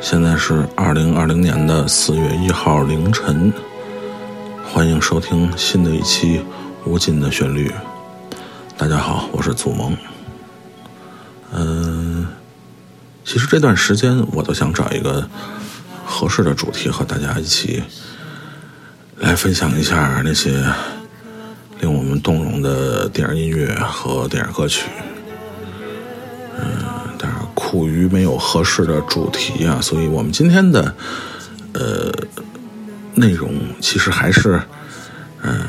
现在是二零二零年的四月一号凌晨，欢迎收听新的一期《无尽的旋律》。大家好，我是祖萌。嗯，其实这段时间我都想找一个合适的主题和大家一起来分享一下那些令我们动容的电影音乐和电影歌曲。嗯苦于没有合适的主题啊，所以我们今天的呃内容其实还是呃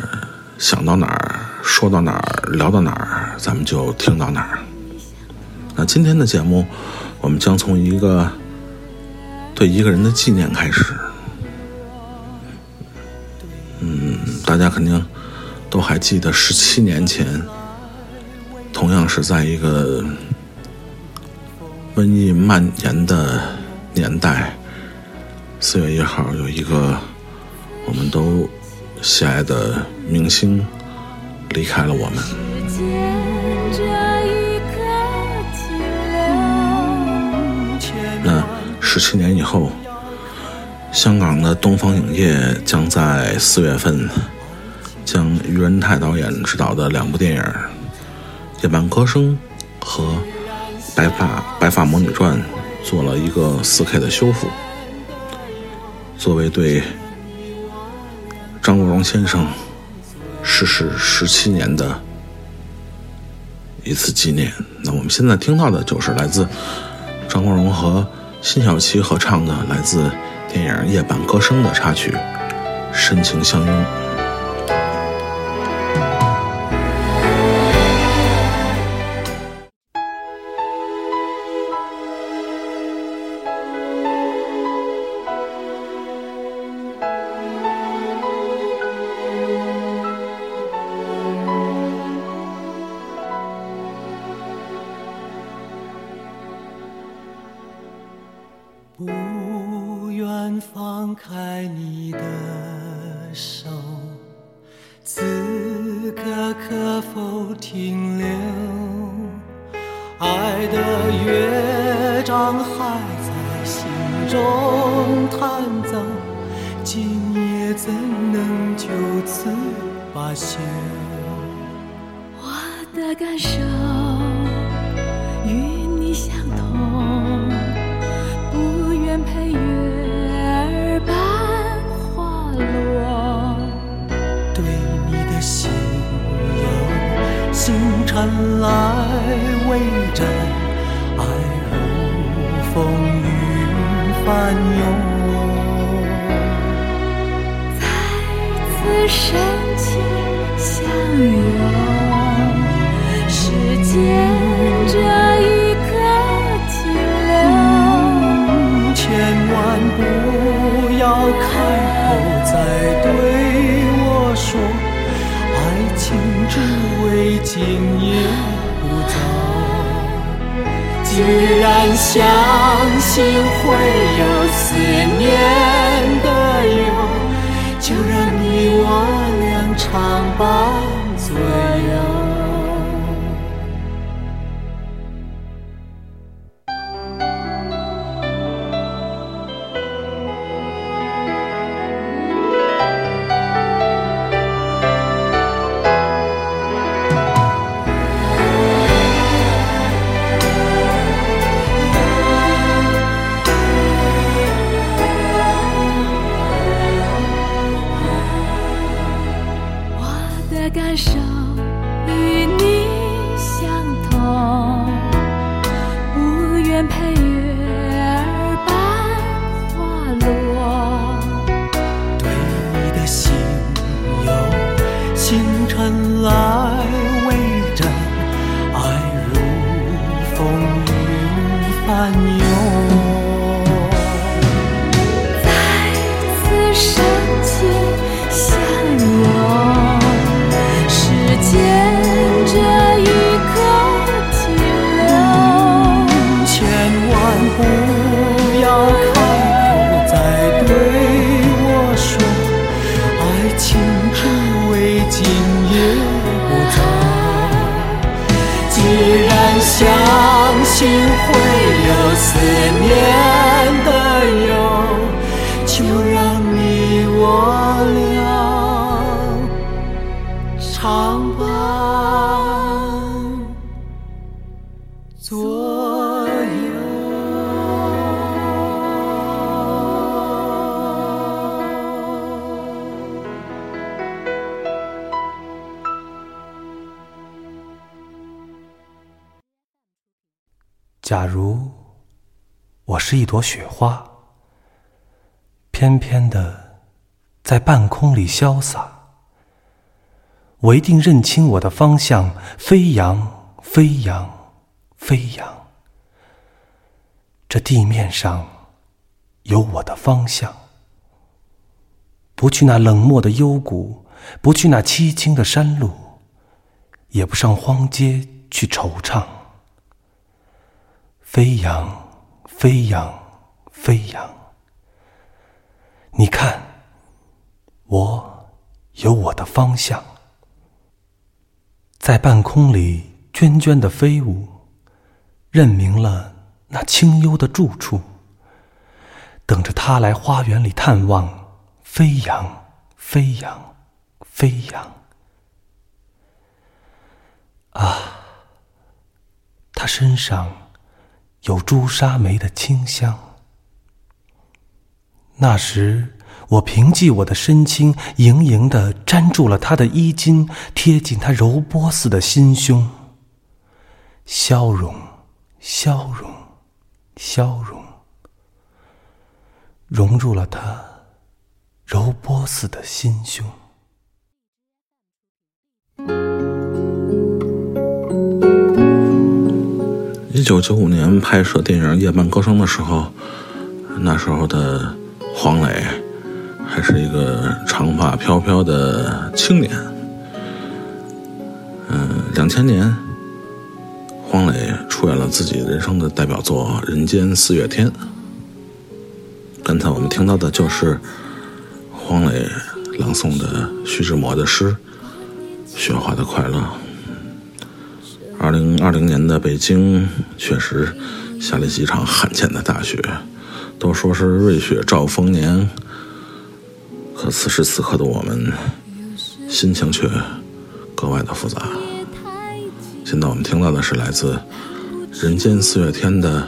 想到哪儿说到哪儿聊到哪儿，咱们就听到哪儿。那今天的节目，我们将从一个对一个人的纪念开始。嗯，大家肯定都还记得十七年前，同样是在一个。瘟疫蔓延的年代，四月一号有一个我们都喜爱的明星离开了我们。那十七年以后，香港的东方影业将在四月份将于仁泰导演执导的两部电影《夜半歌声》和。《白发白发魔女传》做了一个四 K 的修复，作为对张国荣先生逝世十七年的一次纪念。那我们现在听到的就是来自张国荣和辛晓琪合唱的来自电影《夜半歌声》的插曲《深情相拥》。开你的手此刻可否停留？爱的乐章还在心中弹奏今夜怎能就此罢休朵雪花，翩翩的在半空里潇洒，我一定认清我的方向，飞扬，飞扬，飞扬。这地面上有我的方向，不去那冷漠的幽谷，不去那凄清的山路，也不上荒街去惆怅。飞扬，飞扬，飞扬。你看，我有我的方向，在半空里涓涓的飞舞，认明了那清幽的住处，等着他来花园里探望。飞扬，飞扬，飞扬。啊，他身上。有朱砂梅的清香。那时，我凭借我的身轻，盈盈的粘住了他的衣襟，贴近他柔波似的心胸。消融，消融，消融，融入了他柔波似的心胸。一九九五年拍摄电影《夜半歌声》的时候，那时候的黄磊还是一个长发飘飘的青年。嗯，两千年，黄磊出演了自己人生的代表作《人间四月天》。刚才我们听到的就是黄磊朗诵的徐志摩的诗《雪花的快乐》。二零二零年的北京确实下了几场罕见的大雪，都说是瑞雪兆丰年。可此时此刻的我们，心情却格外的复杂。现在我们听到的是来自《人间四月天》的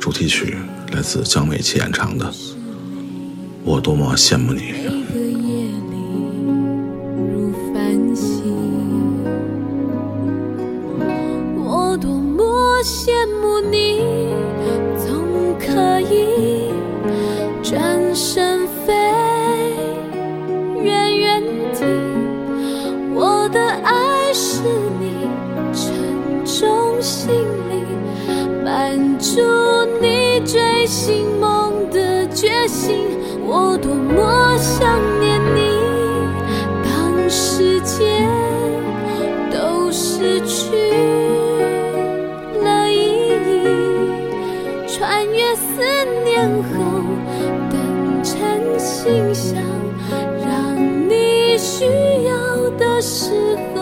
主题曲，来自江美琪演唱的《我多么羡慕你》。可以转身飞，远远地，我的爱是你沉重行李，满足你追星梦的决心。我多么想念你，当世界都是。心想，让你需要的时候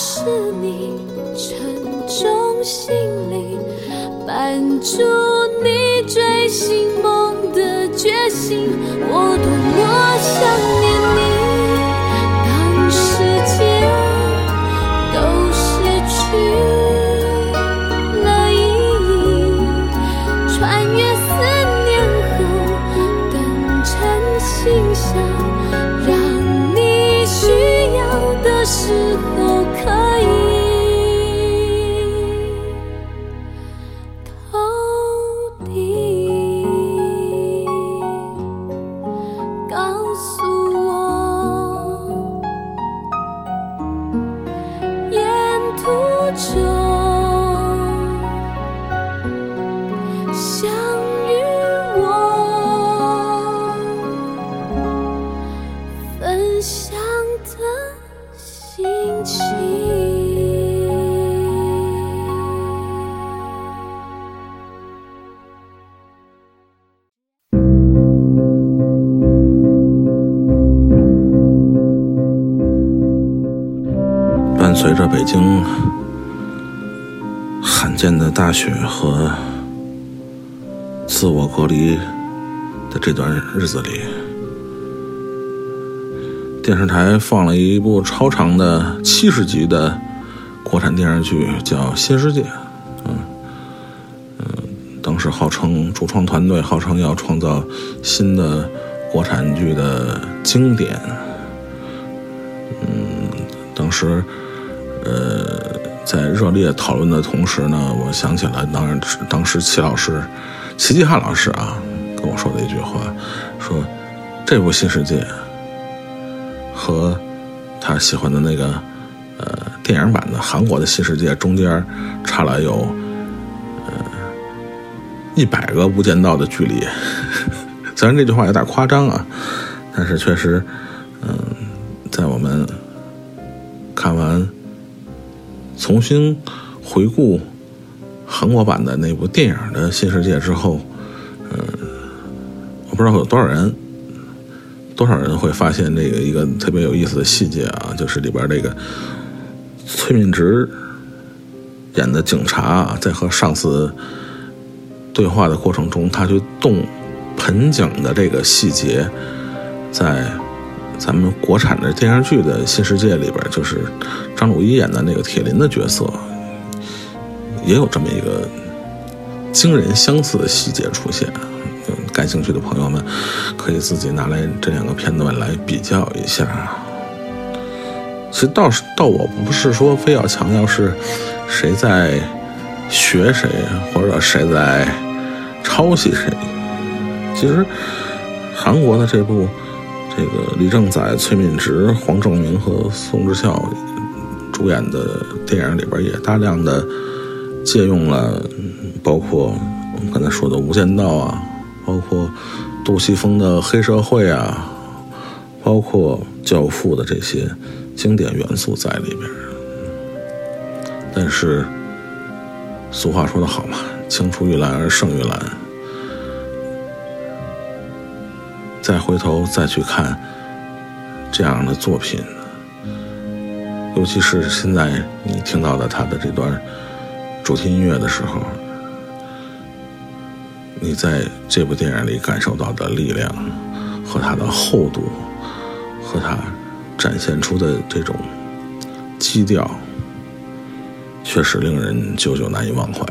是你沉重行李，伴住你追寻梦的决心。我多么想念你，大雪和自我隔离的这段日子里，电视台放了一部超长的七十集的国产电视剧，叫《新世界》。嗯嗯，当时号称主创团队号称要创造新的国产剧的经典。嗯当时，呃，在热烈讨论的同时呢，我想起了当然当时齐老师，齐继汉老师啊跟我说的一句话，说这部《新世界》和他喜欢的那个呃电影版的韩国的《新世界》中间差了有呃一百个无间道的距离。虽然这句话有点夸张啊，但是确实，嗯、在我们看完，重新回顾韩国版的那部电影的《新世界》之后，嗯、我不知道有多少人，多少人会发现这个一个特别有意思的细节啊，就是里边这个崔敏植演的警察啊，在和上司对话的过程中，他去动盆景的这个细节，在咱们国产的电视剧的新世界里边，就是张鲁一演的那个铁林的角色，也有这么一个惊人相似的细节出现。感兴趣的朋友们可以自己拿来这两个片段来比较一下。其实倒是倒我不是说非要强调是谁在学谁，或者谁在抄袭谁。其实韩国的这部这个李正宰、崔敏植、黄正明和宋智孝主演的电影里边，也大量的借用了，包括我们刚才说的《无间道》啊，包括杜琪峰的黑社会啊，包括《教父》的这些经典元素在里边。但是俗话说得好嘛，“青出于蓝而胜于蓝”。再回头再去看这样的作品，尤其是现在你听到的他的这段主题音乐的时候，你在这部电影里感受到的力量和它的厚度，和它展现出的这种基调，确实令人久久难以忘怀。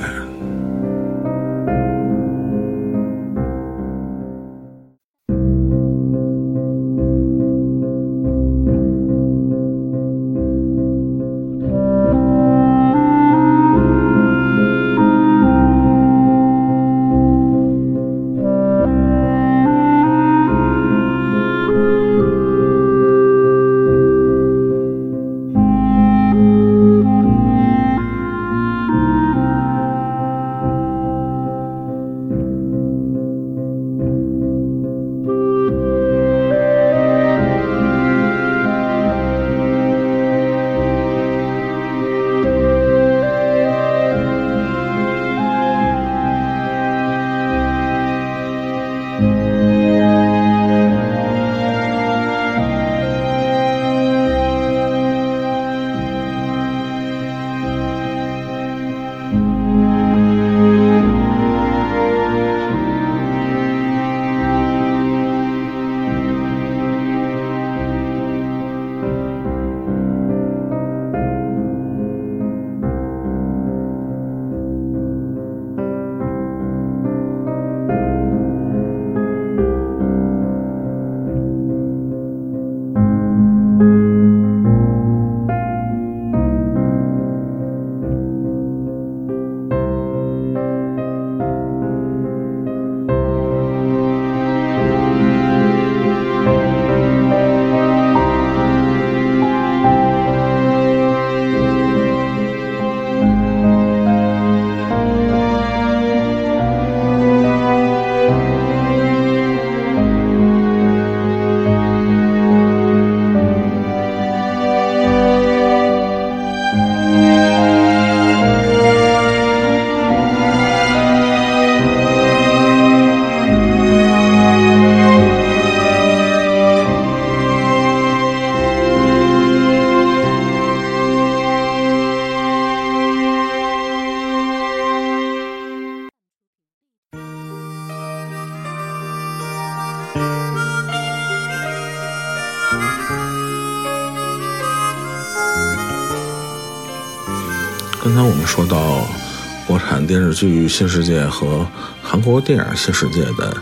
剧新世界和韩国电影新世界的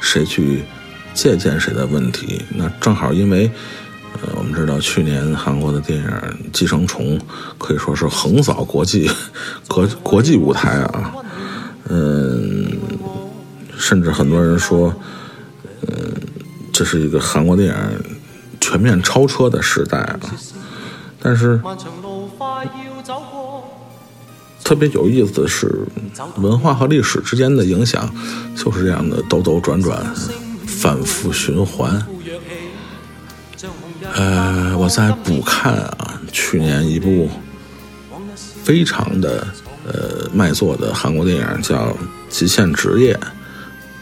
谁去借鉴谁的问题，那正好因为呃，我们知道去年韩国的电影《寄生虫》可以说是横扫国际 国国际舞台啊，嗯，甚至很多人说，嗯，这是一个韩国电影全面超车的时代啊，但是。特别有意思的是，文化和历史之间的影响就是这样的兜兜转转、反复循环。呃，我在补看啊，去年一部非常的呃卖座的韩国电影叫《极限职业》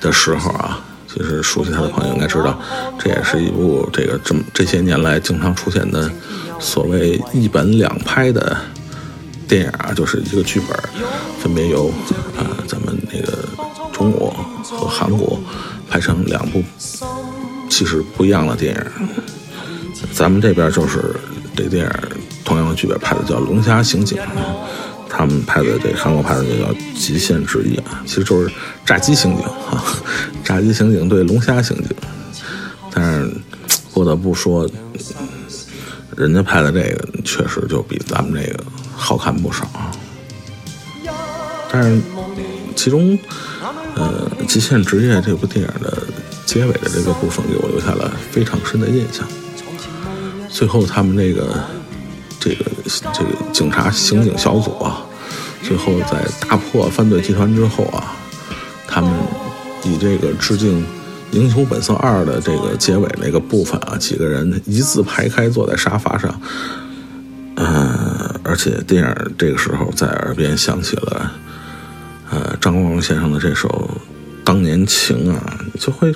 的时候啊，其实熟悉他的朋友应该知道，这也是一部这个这么这些年来经常出现的所谓一本两拍的。电影啊，就是一个剧本，分别由啊咱们那个中国和韩国拍成两部其实不一样的电影。咱们这边就是这电影同样的剧本拍的叫《龙虾刑警》，他们拍的这韩国拍的这叫《极限职业》，其实就是炸鸡刑警啊，炸鸡刑警 对龙虾刑警。但是不得不说，人家拍的这个确实就比咱们这个。好看不少，但是其中，呃，《极限职业》这部电影的结尾的这个部分给我留下了非常深的印象。最后，他们这个这个这个警察刑警小组啊，最后在打破犯罪集团之后啊，他们以这个致敬《英雄本色二》的这个结尾那个部分啊，几个人一字排开坐在沙发上。嗯，而且电影这个时候在耳边响起了，呃，张国荣先生的这首《当年情》啊，就会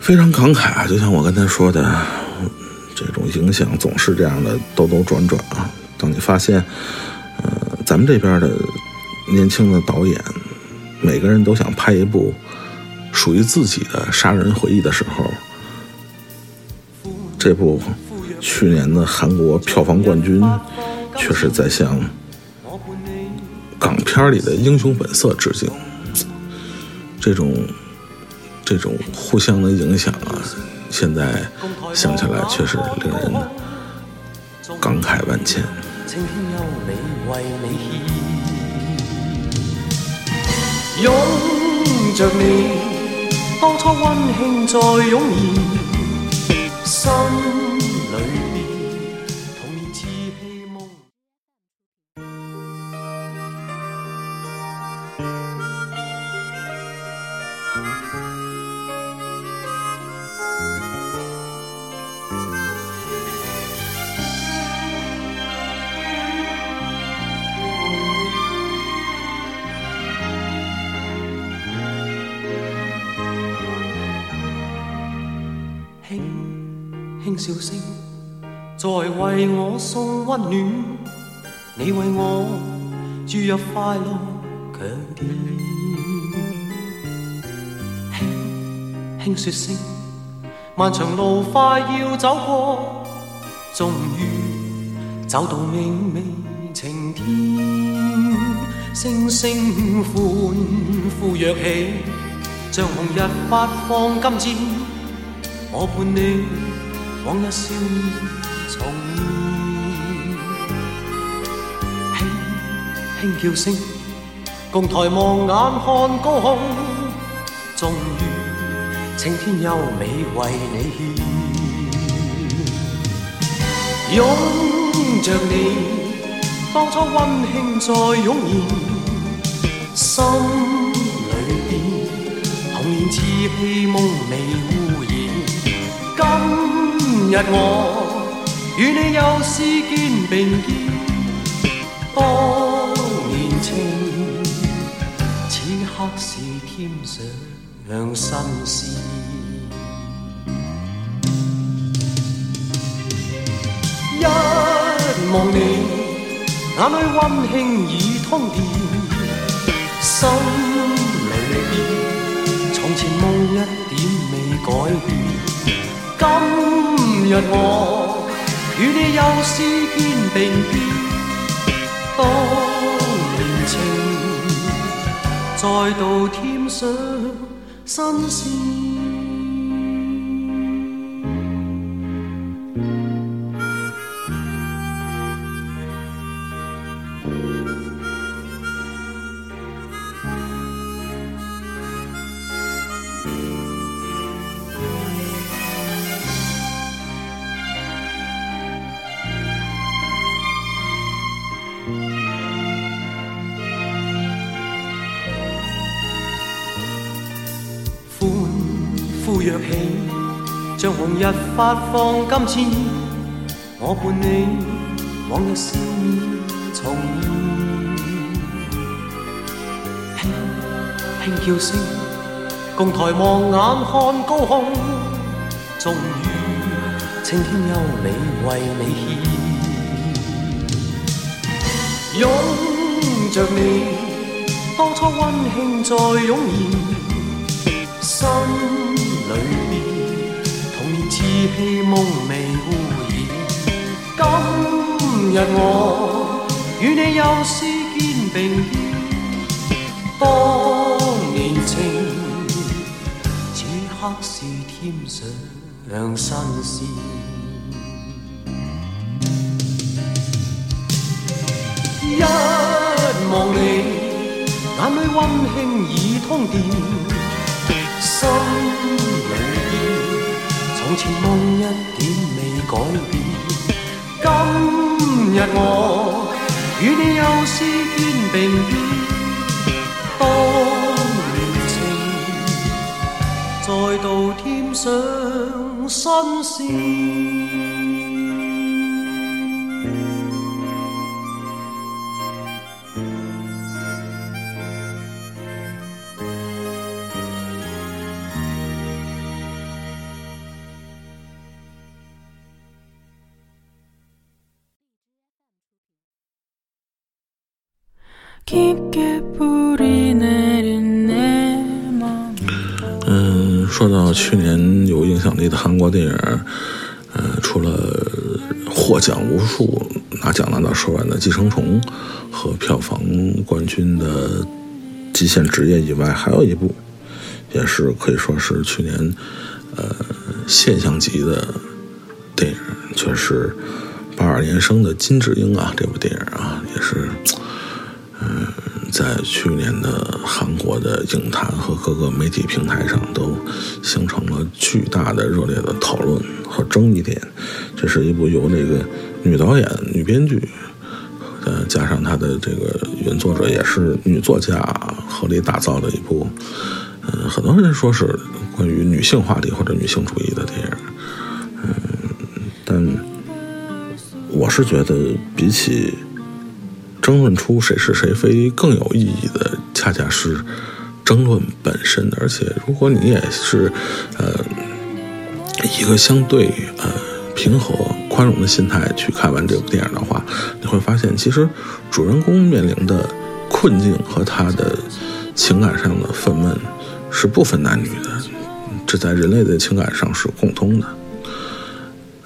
非常感慨啊。就像我刚才说的，这种影响总是这样的兜兜转转啊。当你发现，呃，咱们这边的年轻的导演，每个人都想拍一部属于自己的杀人回忆的时候，这部。去年的韩国票房冠军，却是在向港片里的《英雄本色》致敬。这种这种互相的影响啊，现在想起来确实令人感慨万千。拥着你，当初温馨再涌现。心温暖，你为我注入快乐强电。轻轻说声，漫长路快要走过，终于走到明媚晴天。星星欢呼跃起，像红日发放金箭，我伴你。往日笑面重轻叫声，共抬望眼看高空，终于青天优美为你献，拥着你，当初温馨再涌现，心里边童年稚气梦未污染，今。日我与你又是肩并肩，当情，此刻是添上新事。一望你，眼里温馨已通电，心里边从前梦一点未改变。今日我与你又是肩并肩，情再度添上新鲜。日发放金箭，我伴你往日笑面重现。轻轻叫声，共抬望眼看高空，终于青天优美为你献。拥着你，当初温馨再涌现。心里边，童年稚气梦未污染。今日我与你又是肩并肩，当年情，此刻是添上新鲜。一望你，眼里温馨已通电。心里边，从前梦一点未改变。今日我与你又是肩并肩，当年情再度添上新鲜。的韩国电影，呃，除了获奖无数、拿奖拿到手软的《寄生虫》和票房冠军的《极限职业》以外，还有一部，也是可以说是去年呃现象级的电影，却是八二年生的金智英啊，这部电影啊，也是。嗯，在去年的韩国的影坛和各个媒体平台上都形成了巨大的热烈的讨论和争议点。这是一部由这个女导演、女编剧，呃，加上她的这个原作者也是女作家合力打造的一部，嗯，很多人说是关于女性话题或者女性主义的电影。嗯，但我是觉得比起。争论出谁是谁非更有意义的，恰恰是争论本身。而且，如果你也是呃一个相对呃平和、宽容的心态去看完这部电影的话，你会发现，其实主人公面临的困境和他的情感上的愤懑是不分男女的，这在人类的情感上是共通的。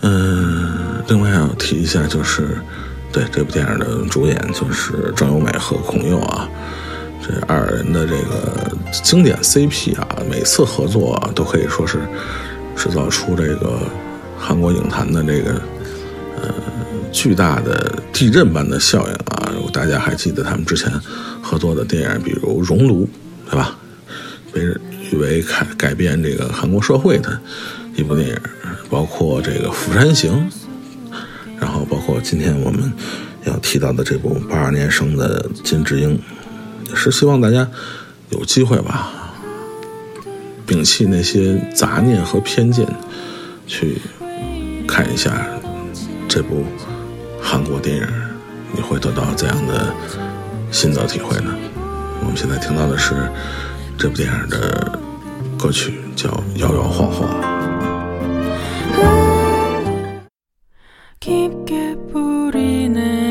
嗯，另外要提一下就是。对这部电影的主演就是郑有美和孔侑啊，这二人的这个经典 CP 啊，每次合作啊都可以说是制造出这个韩国影坛的这个呃巨大的地震般的效应啊！大家还记得他们之前合作的电影，比如《熔炉》，对吧？被誉为改改变这个韩国社会的一部电影，包括这个《釜山行》。然后包括今天我们要提到的这部八二年生的金智英，也是希望大家有机会吧，摒弃那些杂念和偏见，去看一下这部韩国电影，你会得到怎样的心得体会呢？我们现在听到的是这部电影的歌曲，叫《摇摇晃晃》。 깊게 뿌리 내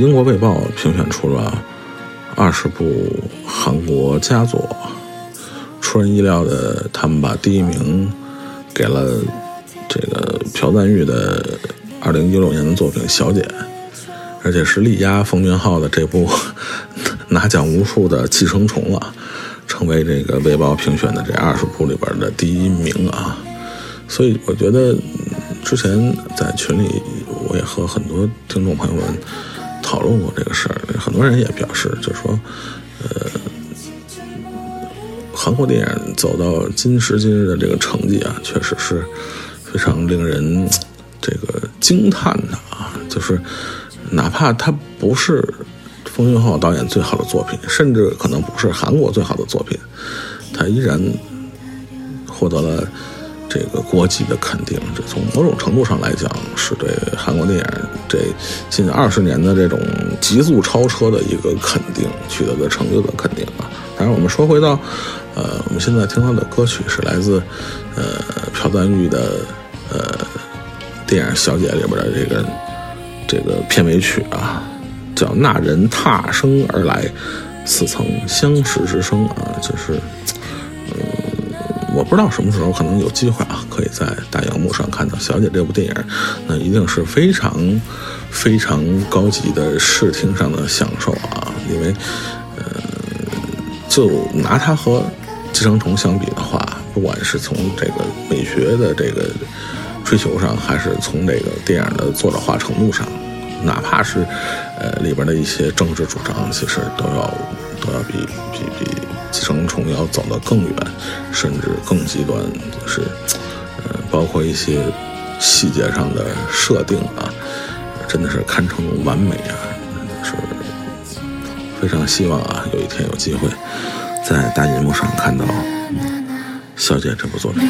英国《卫报》评选出了二十部韩国佳作，出人意料的，他们把第一名给了这个朴赞玉的二零一六年的作品《小姐》，而且是力压奉俊昊的这部 拿奖无数的《寄生虫》了。成为这个《卫报》评选的这二十部里边的第一名啊！所以我觉得，之前在群里我也和很多听众朋友们讨论过这个事儿，很多人也表示，就说，呃，韩国电影走到今时今日的这个成绩啊，确实是非常令人这个惊叹的啊！就是哪怕它不是。奉俊昊导演最好的作品，甚至可能不是韩国最好的作品，他依然获得了这个国际的肯定。这从某种程度上来讲，是对韩国电影这近二十年的这种急速超车的一个肯定，取得的成就的肯定啊。当然，我们说回到，呃，我们现在听到的歌曲是来自呃朴赞玉的呃电影《小姐》里边的这个这个片尾曲啊。叫那人踏声而来，似曾相识之声啊，就是，嗯，不知道什么时候可能有机会啊，可以在大荧幕上看到《小姐》这部电影，那一定是非常非常高级的视听上的享受啊，因为，呃，就拿它和《寄生虫》相比的话，不管是从这个美学的这个追求上，还是从这个电影的作者化程度上。哪怕是，呃，里边的一些政治主张，其实都要都要比比比寄生虫要走得更远，甚至更极端，是，呃，包括一些细节上的设定啊，真的是堪称完美啊，是非常希望啊，有一天有机会在大银幕上看到《小姐》这部作品。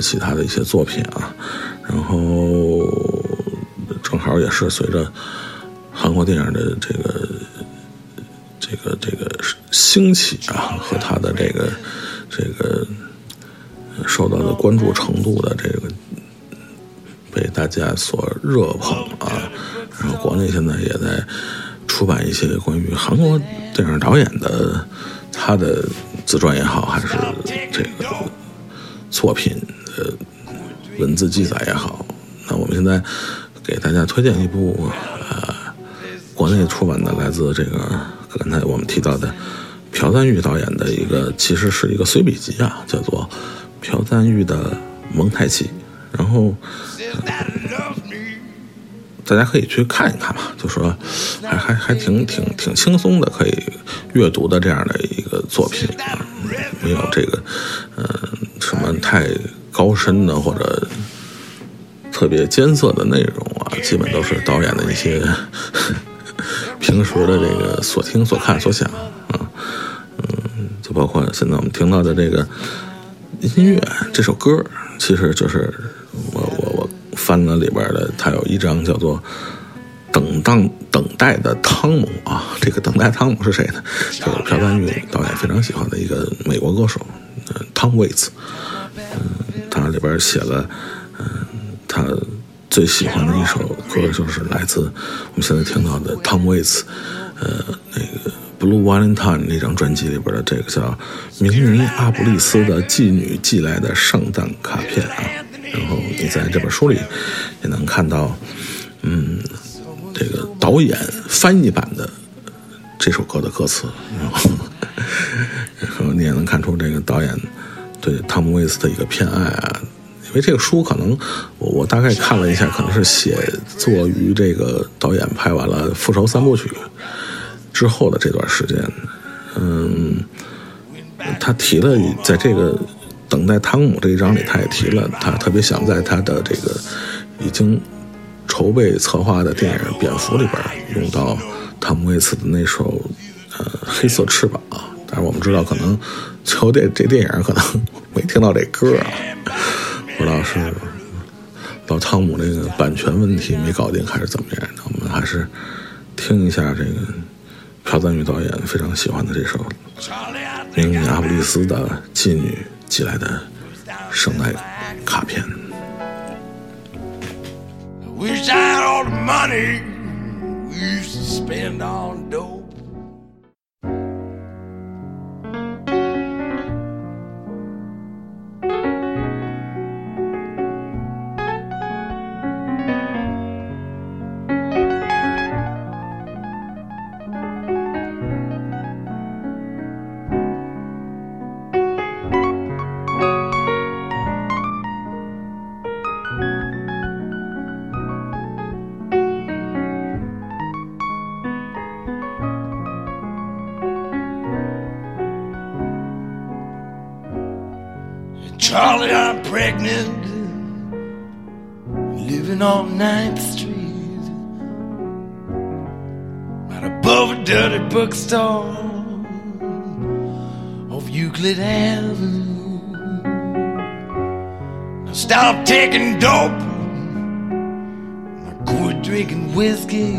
其他的一些作品啊。然后正好也是随着韩国电影的这个这个这个兴起啊，和他的这个这个受到的关注程度的这个被大家所热捧啊。然后国内现在也在出版一些关于韩国电影导演的他的自传也好，还是这个作品文字记载也好。那我们现在给大家推荐一部呃国内出版的，来自这个刚才我们提到的朴赞玉导演的一个，其实是一个随笔集啊，叫做《朴赞玉的蒙太奇》。然后、大家可以去看一看吧，就说还还还挺挺挺轻松的，可以阅读的这样的一个作品，没有这个呃什么太高深的或者特别艰涩的内容啊，基本都是导演的一些 平时的这个所听所看所想啊，嗯，就包括现在我们听到的这个音乐，这首歌其实就是我我我翻了里边的，它有一张叫做。等当等待的汤姆啊，这个等待汤姆是谁呢？就是朴赞郁导演非常喜欢的一个美国歌手，呃，汤威茨。嗯，他里边写了，他最喜欢的一首歌就是来自我们现在听到的 tom wits，呃，那个《Blue Valentine》那张专辑里边的这个叫明尼阿布利斯的妓女寄来的圣诞卡片啊。然后你在这本书里也能看到，嗯。这个导演翻译版的这首歌的歌词，然后 你也能看出这个导演对汤姆·威斯的一个偏爱啊。因为这个书可能我我大概看了一下，可能是写作于这个导演拍完了《复仇三部曲》之后的这段时间。嗯，他提了在这个等待汤姆这一章里，他也提了，他特别想在他的这个已经。筹备策划的电影《蝙蝠》里边用到汤姆·威茨的那首呃《黑色翅膀》，但是我们知道可能最后这这电影可能 没听到这歌啊，不知道是老汤姆那个版权问题没搞定还是怎么样的。我们还是听一下这个朴赞玉导演非常喜欢的这首明尼阿布利斯的妓女寄来的圣诞卡片。Wish I had all the money we used to spend on dope. Bookstore off Euclid Avenue. I stopped taking dope, I quit drinking whiskey.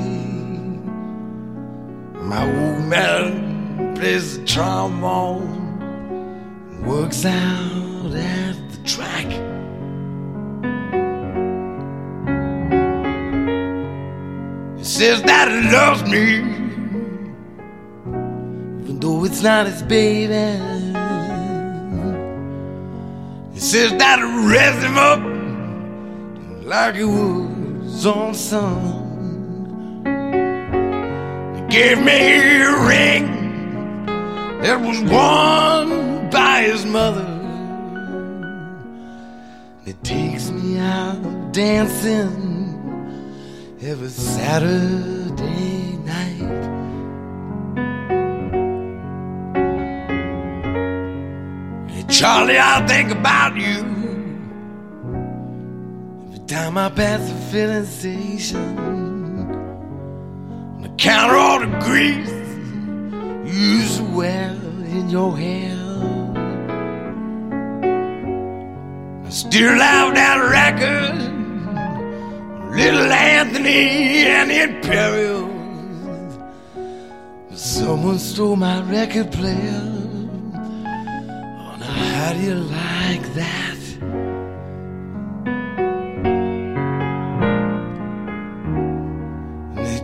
My old man plays the trombone, works out at the track. He says that he loves me, it's not his baby. He says that raised him up like he was on son. He gave me a ring that was worn by his mother. It takes me out dancing every Saturday night. Charlie, I think about you every time I pass the filling station. On account of all the grease you used in your hair. I still love that record, Little Anthony and the Imperials. Someone stole my record player. How do you like that?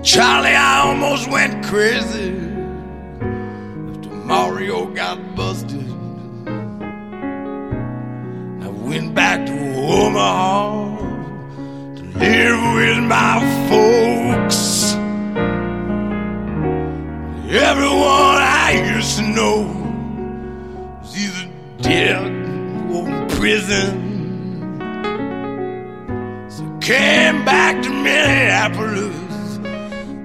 Charlie, I almost went crazy after Mario got busted I went back to Omaha to live with my folks. Everyone I used to know dead or in prison. So came back to Minneapolis.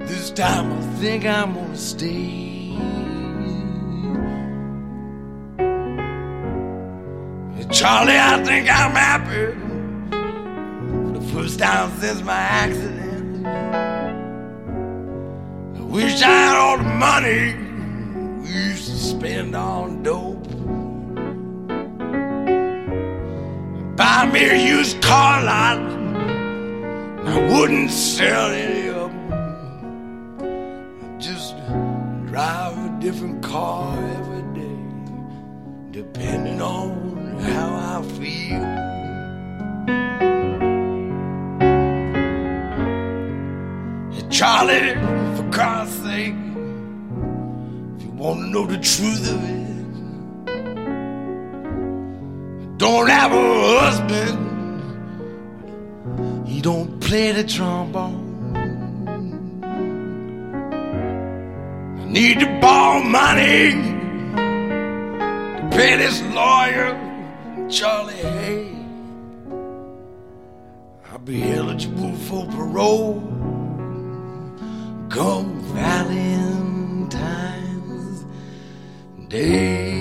This time I think I'm gonna stay. Charlie, I think I'm happy for the first time since my accident. I wish I had all the money we used to spend on dope. Buy me a used car lot. I wouldn't sell any of them. Just drive a different car every day, depending on how I feel. Charlie, for God's sake, if you want to know the truth of it, don't have a husband. He don't play the trombone. I need to borrow money to pay this lawyer, Charlie Hay. I'll be eligible for parole come Valentine's Day.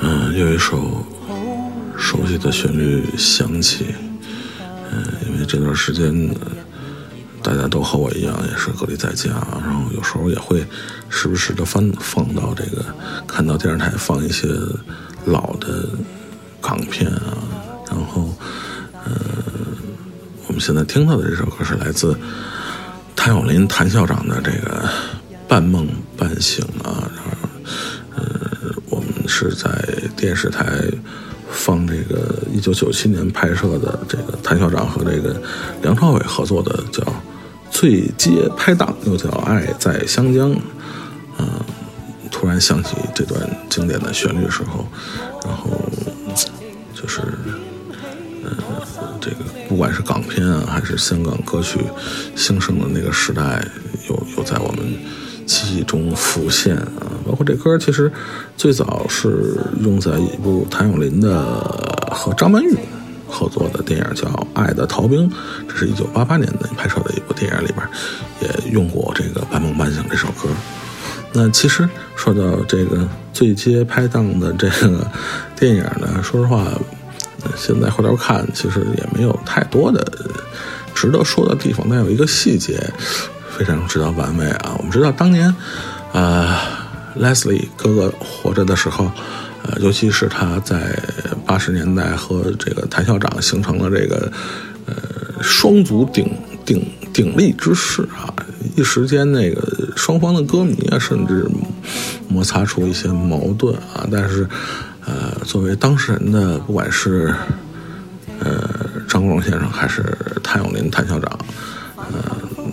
嗯，有一首熟悉的旋律响起，嗯，因为这段时间大家都和我一样，也是隔离在家，然后有时候也会时不时的翻放到这个，看到电视台放一些老的港片啊，然后，呃，我们现在听到的这首歌是来自谭咏麟谭校长的这个《半梦半醒》啊，是在电视台放这个一九九七年拍摄的这个谭校长和这个梁朝伟合作的叫《醉街拍档》，又叫《爱在湘江》。嗯、突然想起这段经典的旋律的时候，然后就是，呃，这个不管是港片啊，还是香港歌曲兴盛的那个时代，又又在我们记忆中浮现啊。包括这歌，其实最早是用在一部谭咏麟的和张曼玉合作的电影叫《爱的逃兵》，这是一九八八年的拍摄的一部电影里边，也用过这个《半梦半醒》这首歌。那其实说到这个最接拍档的这个电影呢，说实话，现在回头看，其实也没有太多的值得说的地方。但有一个细节非常值得玩味啊！我们知道当年，呃，Leslie 哥哥活着的时候，呃，尤其是他在八十年代和这个谭校长形成了这个呃双足鼎鼎鼎立之势啊，一时间那个双方的歌迷啊，甚至摩擦出一些矛盾啊。但是，呃，作为当事人的，不管是呃张国荣先生还是谭咏麟谭校长，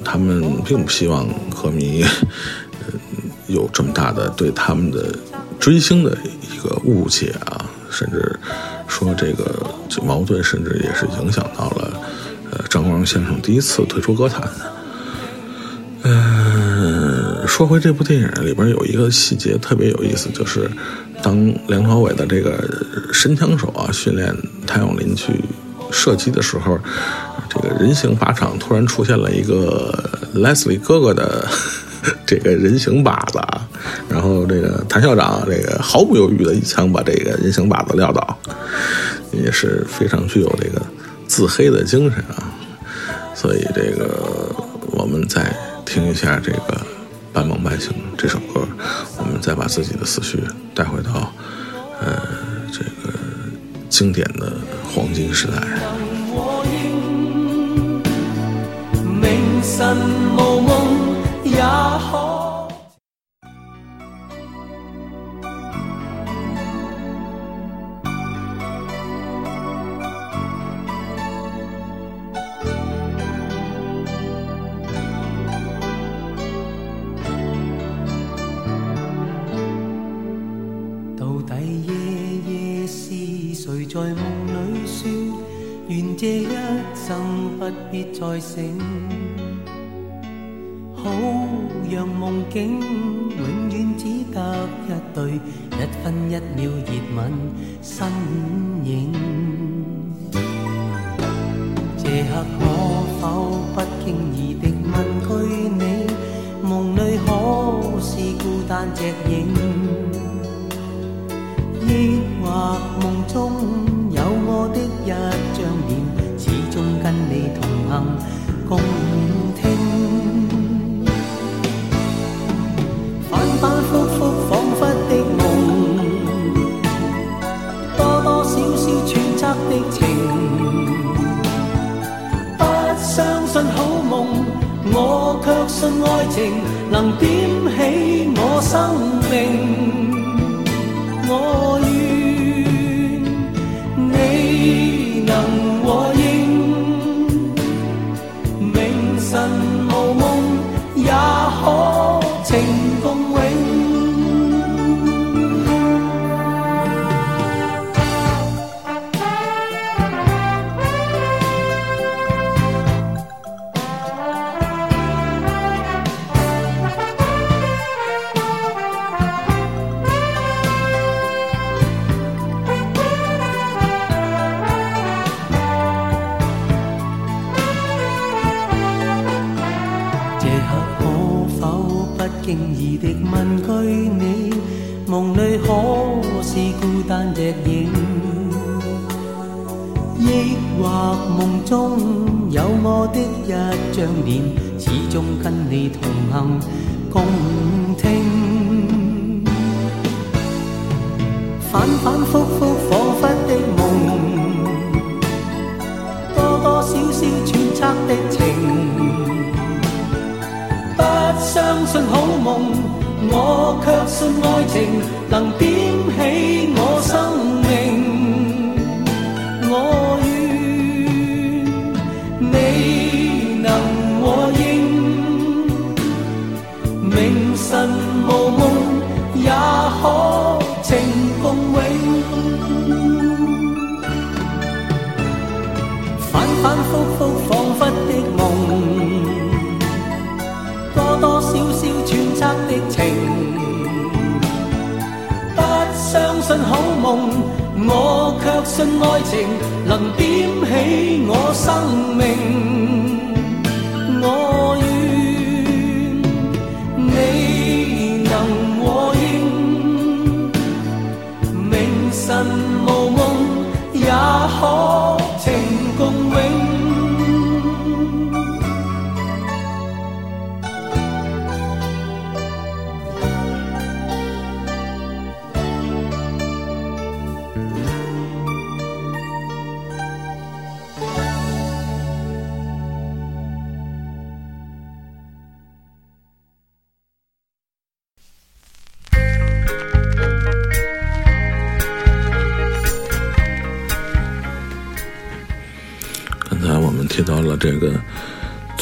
他们并不希望歌迷 呃有这么大的对他们的追星的一个误解啊，甚至说这个矛盾，甚至也是影响到了呃张国荣先生第一次退出歌坛。嗯，说回这部电影里边有一个细节特别有意思，就是当梁朝伟的这个神枪手啊训练谭咏麟去射击的时候，这个人形靶场突然出现了一个 Leslie 哥哥的 这个人形靶子啊，然后这个谭校长这个毫不犹豫的一枪把这个人形靶子撂倒，也是非常具有这个自黑的精神啊，所以这个我们再听一下这个《半梦半醒》这首歌，我们再把自己的思绪带回到呃这个经典的黄金时代。晨無夢也可。到底夜夜是誰在夢裏說，願這一生不必再醒。好让梦境，永远只得一对，一分一秒热吻身影。这刻可否不经意的问句你，梦里可是孤单隻影，抑或梦中有我的一张脸，始终跟你同行共信爱情能点起我生命。我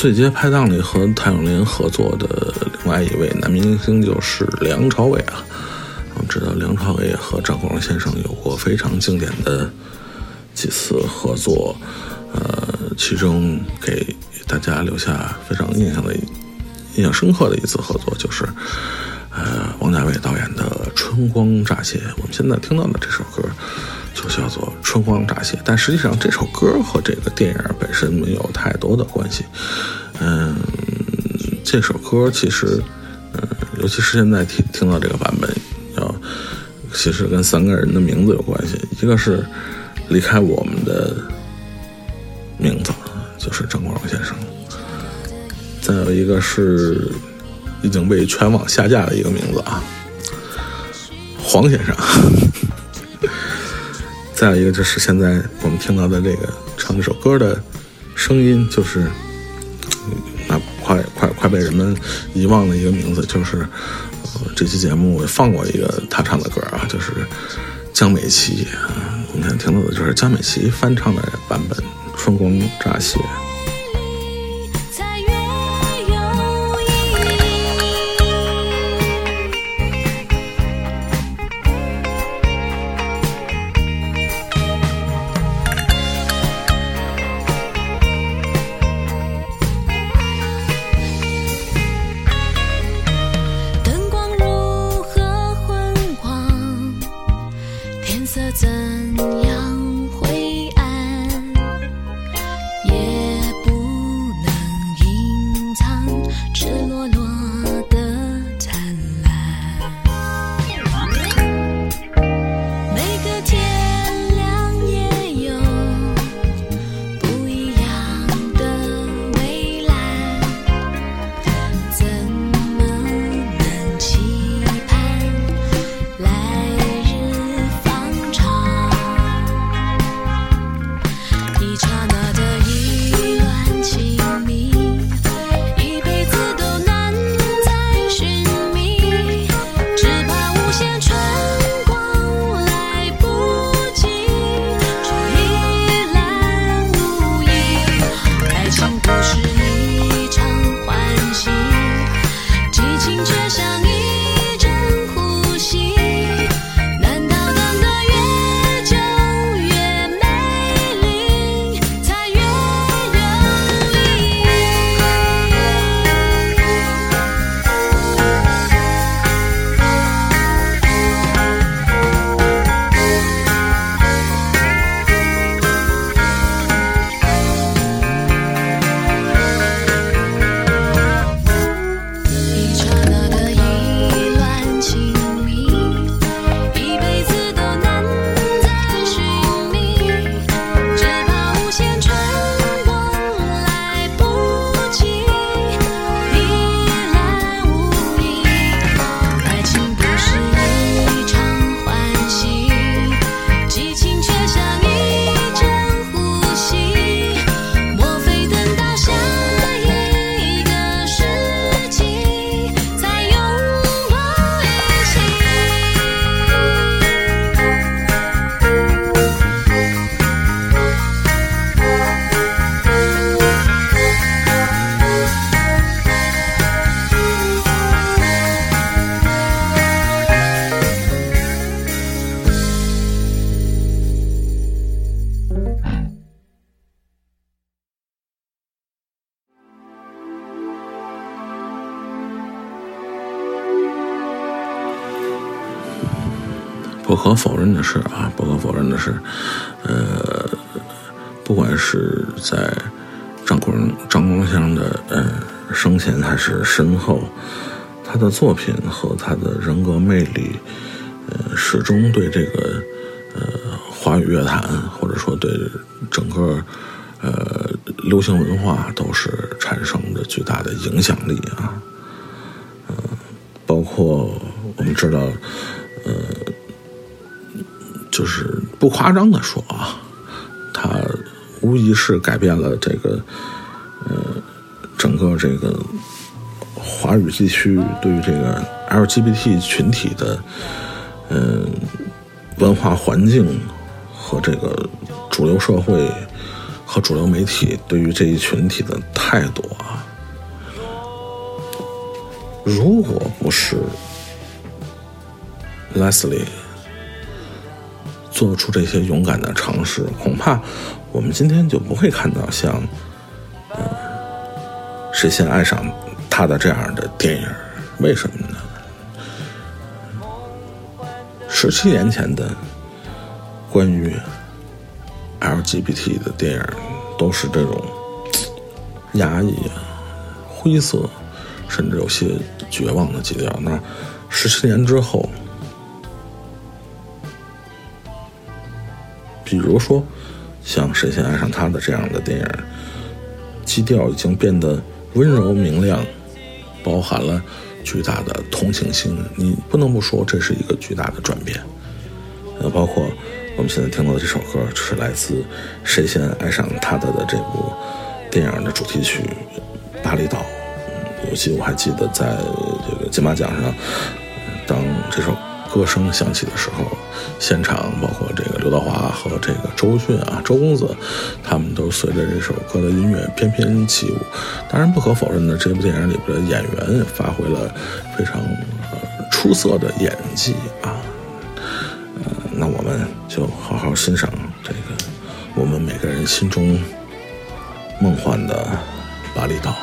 最佳拍档》里和谭咏麟合作的另外一位男明星就是梁朝伟啊。我们知道梁朝伟和张国荣先生有过非常经典的几次合作，呃，其中给大家留下非常印象的、印象深刻的一次合作就是，呃，王家卫导演的《春光乍泄》。我们现在听到的这首歌就叫做《春光乍泄》，但实际上这首歌和这个电影本身没有太多的关系。嗯，这首歌其实，嗯，尤其是现在听听到这个版本，要其实跟三个人的名字有关系，一个是离开我们的名字，就是张国荣先生；再有一个是已经被全网下架的一个名字啊，黄先生。再有一个就是现在我们听到的这个唱这首歌的声音，就是快快快被人们遗忘的一个名字，就是呃这期节目我放过一个他唱的歌啊，就是江美琪啊，我们现在听到的就是江美琪翻唱的版本《春光乍泄》。认的是啊，不可否认的是，呃，不管是在张国荣张国荣先生的呃生前还是身后，他的作品和他的人格魅力，呃，始终对这个呃华语乐坛或者说对整个呃流行文化都是产生着巨大的影响力啊。呃，包括我们知道，呃。就是不夸张的说啊，他无疑是改变了这个呃整个这个华语地区对于这个 LGBT 群体的嗯、文化环境和这个主流社会和主流媒体对于这一群体的态度啊。如果不是 Leslie 做出这些勇敢的尝试，恐怕我们今天就不会看到像，呃，谁先爱上他的这样的电影？为什么呢？十七年前的关于 LGBT 的电影，都是这种压抑、灰色，甚至有些绝望的基调。那十七年之后。比如说，像《谁先爱上他》的这样的电影，基调已经变得温柔明亮，包含了巨大的同情心。你不能不说这是一个巨大的转变。呃，包括我们现在听到的这首歌，是来自《谁先爱上他的》的这部电影的主题曲《巴厘岛》。嗯，尤其我还记得在这个金马奖上，当这首。歌声响起的时候，现场包括这个刘德华和这个周迅啊、周公子，他们都随着这首歌的音乐翩翩起舞。当然，不可否认的，这部电影里边的演员发挥了非常呃出色的演技啊。呃，那我们就好好欣赏这个我们每个人心中梦幻的巴厘岛。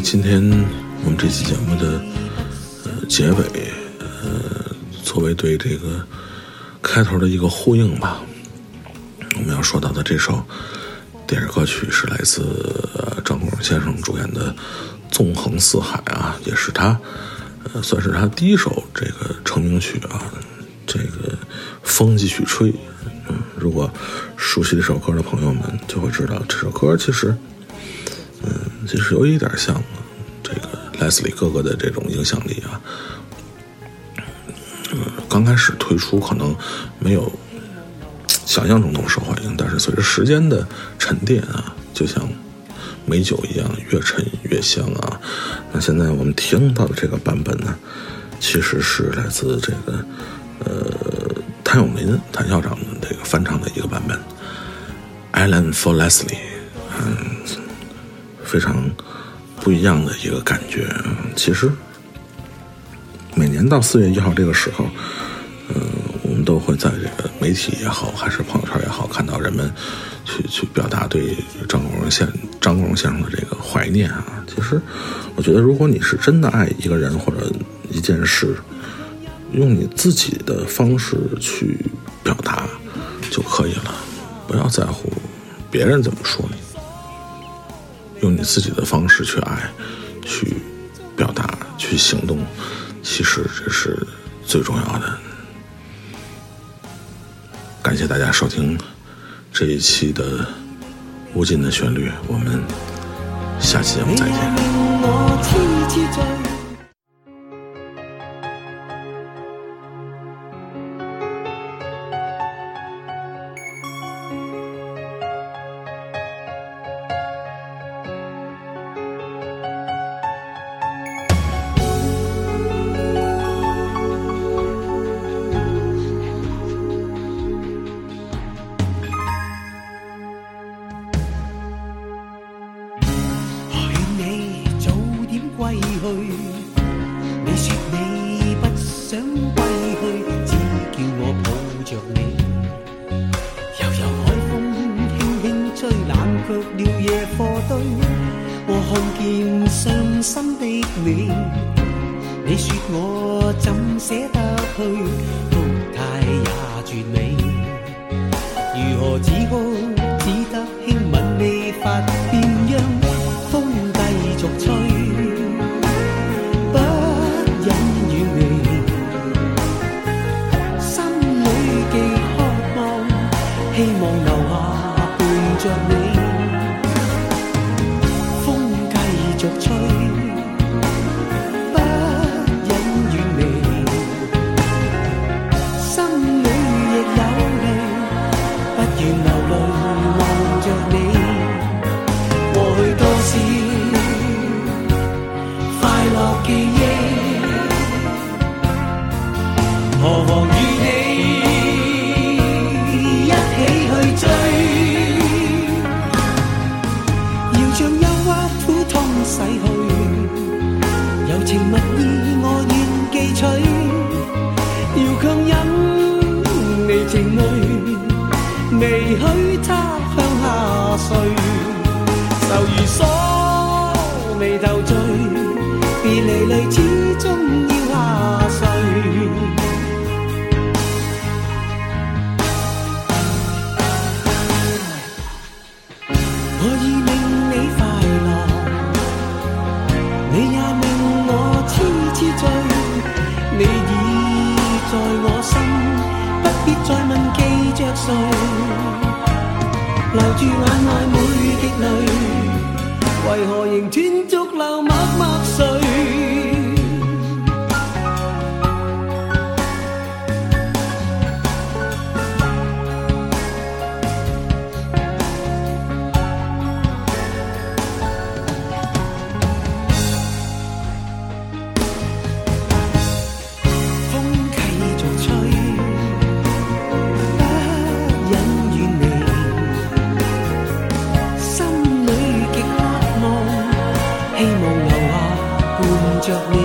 今天我们这期节目的呃结尾，呃，作为对这个开头的一个呼应吧，我们要说到的这首电视歌曲是来自张国荣先生主演的《纵横四海》啊，也是他呃算是他第一首这个成名曲啊，这个风继续吹。嗯，如果熟悉这首歌的朋友们就会知道，这首歌其实。嗯，其实有一点像这个莱斯利哥哥的这种影响力啊。嗯，刚开始推出可能没有想象中那么受欢迎，但是随着时间的沉淀啊，就像美酒一样，越陈越香啊。那现在我们听到的这个版本呢，其实是来自这个呃谭咏麟谭校长的这个翻唱的一个版本，《Island for Leslie》。嗯。非常不一样的一个感觉。其实每年到四月一号这个时候，嗯、我们都会在这个媒体也好，还是朋友圈也好，看到人们去去表达对张国荣先张国荣先生的这个怀念啊。其实，我觉得如果你是真的爱一个人或者一件事，用你自己的方式去表达就可以了，不要在乎别人怎么说你。用你自己的方式去爱，去表达，去行动，其实这是最重要的。感谢大家收听这一期的《无尽的旋律》，我们下期节目再见。看见伤心的你，你说我怎舍得去？哭态也绝美。伴